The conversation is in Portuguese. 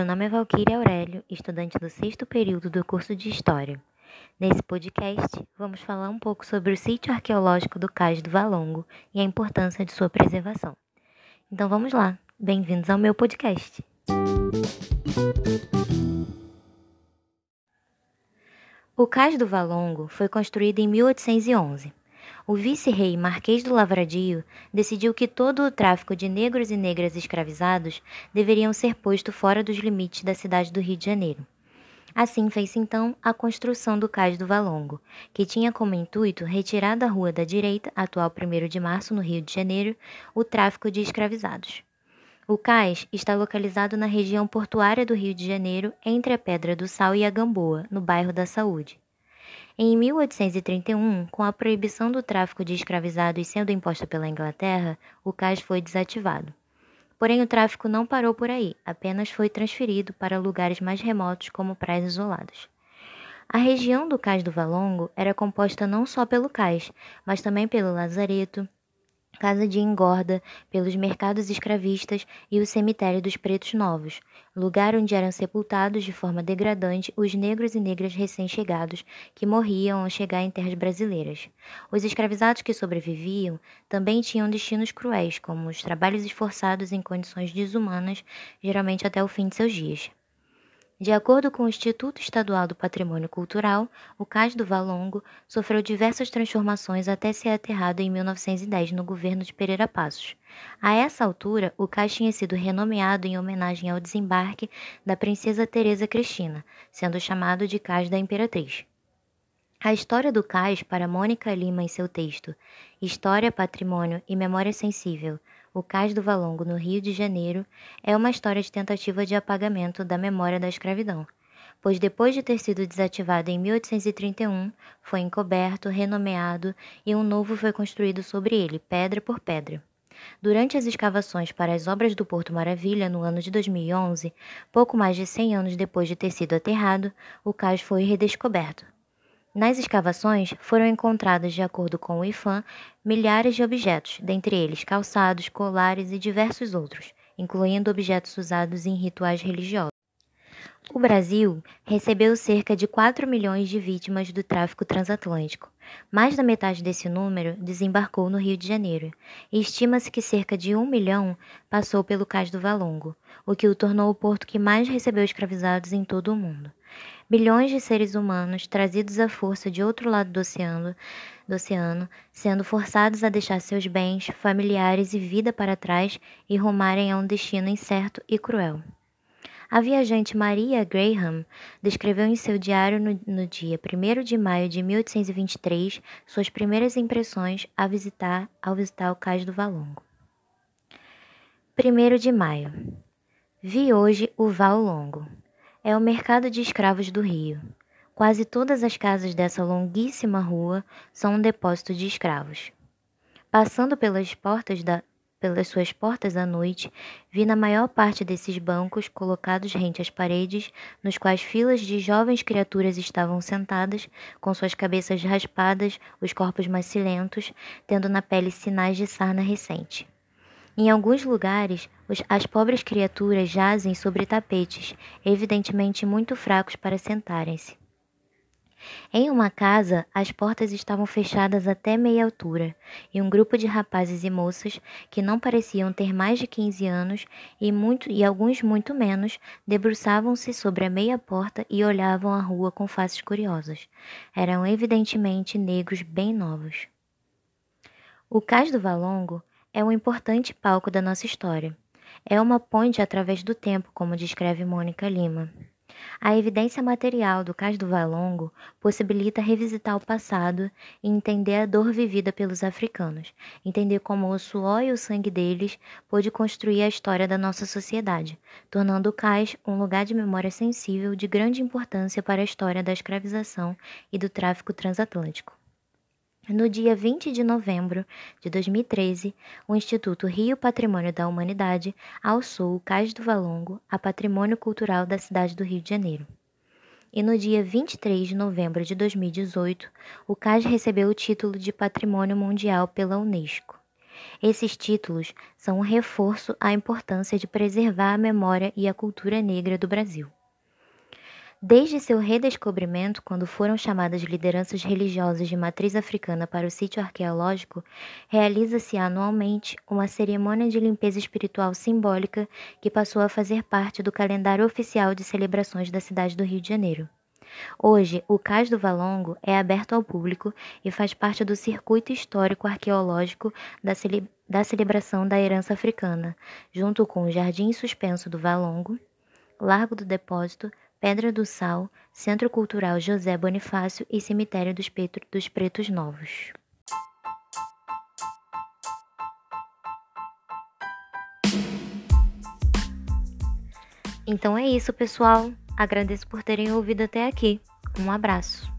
meu nome é Valquíria Aurélio, estudante do sexto período do curso de História. Nesse podcast, vamos falar um pouco sobre o sítio arqueológico do Cais do Valongo e a importância de sua preservação. Então vamos lá, bem-vindos ao meu podcast. O Cais do Valongo foi construído em 1811 o vice-rei Marquês do Lavradio decidiu que todo o tráfico de negros e negras escravizados deveriam ser posto fora dos limites da cidade do Rio de Janeiro. Assim fez-se então a construção do Cais do Valongo, que tinha como intuito retirar da rua da direita, atual 1 de março, no Rio de Janeiro, o tráfico de escravizados. O cais está localizado na região portuária do Rio de Janeiro, entre a Pedra do Sal e a Gamboa, no bairro da Saúde. Em 1831, com a proibição do tráfico de escravizados sendo imposta pela Inglaterra, o cais foi desativado. Porém, o tráfico não parou por aí, apenas foi transferido para lugares mais remotos, como praias isoladas. A região do Cais do Valongo era composta não só pelo cais, mas também pelo lazareto, casa de engorda, pelos mercados escravistas e o cemitério dos pretos novos, lugar onde eram sepultados de forma degradante os negros e negras recém-chegados que morriam ao chegar em terras brasileiras. Os escravizados que sobreviviam também tinham destinos cruéis, como os trabalhos esforçados em condições desumanas, geralmente até o fim de seus dias. De acordo com o Instituto Estadual do Patrimônio Cultural, o Cais do Valongo sofreu diversas transformações até ser aterrado em 1910 no governo de Pereira Passos. A essa altura, o cais tinha sido renomeado em homenagem ao desembarque da princesa Teresa Cristina, sendo chamado de Cais da Imperatriz. A história do cais, para Mônica Lima em seu texto História, Patrimônio e Memória Sensível, o Cais do Valongo, no Rio de Janeiro, é uma história de tentativa de apagamento da memória da escravidão, pois depois de ter sido desativado em 1831, foi encoberto, renomeado e um novo foi construído sobre ele, pedra por pedra. Durante as escavações para as obras do Porto Maravilha no ano de 2011, pouco mais de 100 anos depois de ter sido aterrado, o cais foi redescoberto. Nas escavações foram encontradas, de acordo com o IFAM, milhares de objetos, dentre eles calçados, colares e diversos outros, incluindo objetos usados em rituais religiosos. O Brasil recebeu cerca de 4 milhões de vítimas do tráfico transatlântico. Mais da metade desse número desembarcou no Rio de Janeiro, e estima-se que cerca de um milhão passou pelo Cais do Valongo, o que o tornou o porto que mais recebeu escravizados em todo o mundo. Bilhões de seres humanos trazidos à força de outro lado do oceano, do oceano, sendo forçados a deixar seus bens, familiares e vida para trás e rumarem a um destino incerto e cruel. A viajante Maria Graham descreveu em seu diário no, no dia 1 de maio de 1823 suas primeiras impressões ao visitar, ao visitar o Cais do Valongo. 1 de maio. Vi hoje o Val Longo é o mercado de escravos do Rio. Quase todas as casas dessa longuíssima rua são um depósito de escravos. Passando pelas portas da, pelas suas portas à noite, vi na maior parte desses bancos colocados rente às paredes, nos quais filas de jovens criaturas estavam sentadas, com suas cabeças raspadas, os corpos macilentos, tendo na pele sinais de sarna recente. Em alguns lugares, as pobres criaturas jazem sobre tapetes, evidentemente muito fracos para sentarem-se. Em uma casa, as portas estavam fechadas até meia altura, e um grupo de rapazes e moças, que não pareciam ter mais de quinze anos e, muito, e alguns muito menos, debruçavam-se sobre a meia porta e olhavam a rua com faces curiosas. Eram evidentemente negros bem novos. O cais do Valongo é um importante palco da nossa história. É uma ponte através do tempo, como descreve Mônica Lima. A evidência material do Cais do Valongo possibilita revisitar o passado e entender a dor vivida pelos africanos, entender como o suor e o sangue deles pôde construir a história da nossa sociedade, tornando o cais um lugar de memória sensível de grande importância para a história da escravização e do tráfico transatlântico. No dia 20 de novembro de 2013, o Instituto Rio Patrimônio da Humanidade alçou o Cais do Valongo a Patrimônio Cultural da cidade do Rio de Janeiro. E no dia 23 de novembro de 2018, o cais recebeu o título de Patrimônio Mundial pela Unesco. Esses títulos são um reforço à importância de preservar a memória e a cultura negra do Brasil. Desde seu redescobrimento, quando foram chamadas lideranças religiosas de matriz africana para o sítio arqueológico, realiza-se anualmente uma cerimônia de limpeza espiritual simbólica que passou a fazer parte do calendário oficial de celebrações da cidade do Rio de Janeiro. Hoje, o Cais do Valongo é aberto ao público e faz parte do circuito histórico arqueológico da, cele da celebração da herança africana, junto com o Jardim Suspenso do Valongo, Largo do Depósito, Pedra do Sal, Centro Cultural José Bonifácio e Cemitério dos, Petro, dos Pretos Novos. Então é isso, pessoal. Agradeço por terem ouvido até aqui. Um abraço.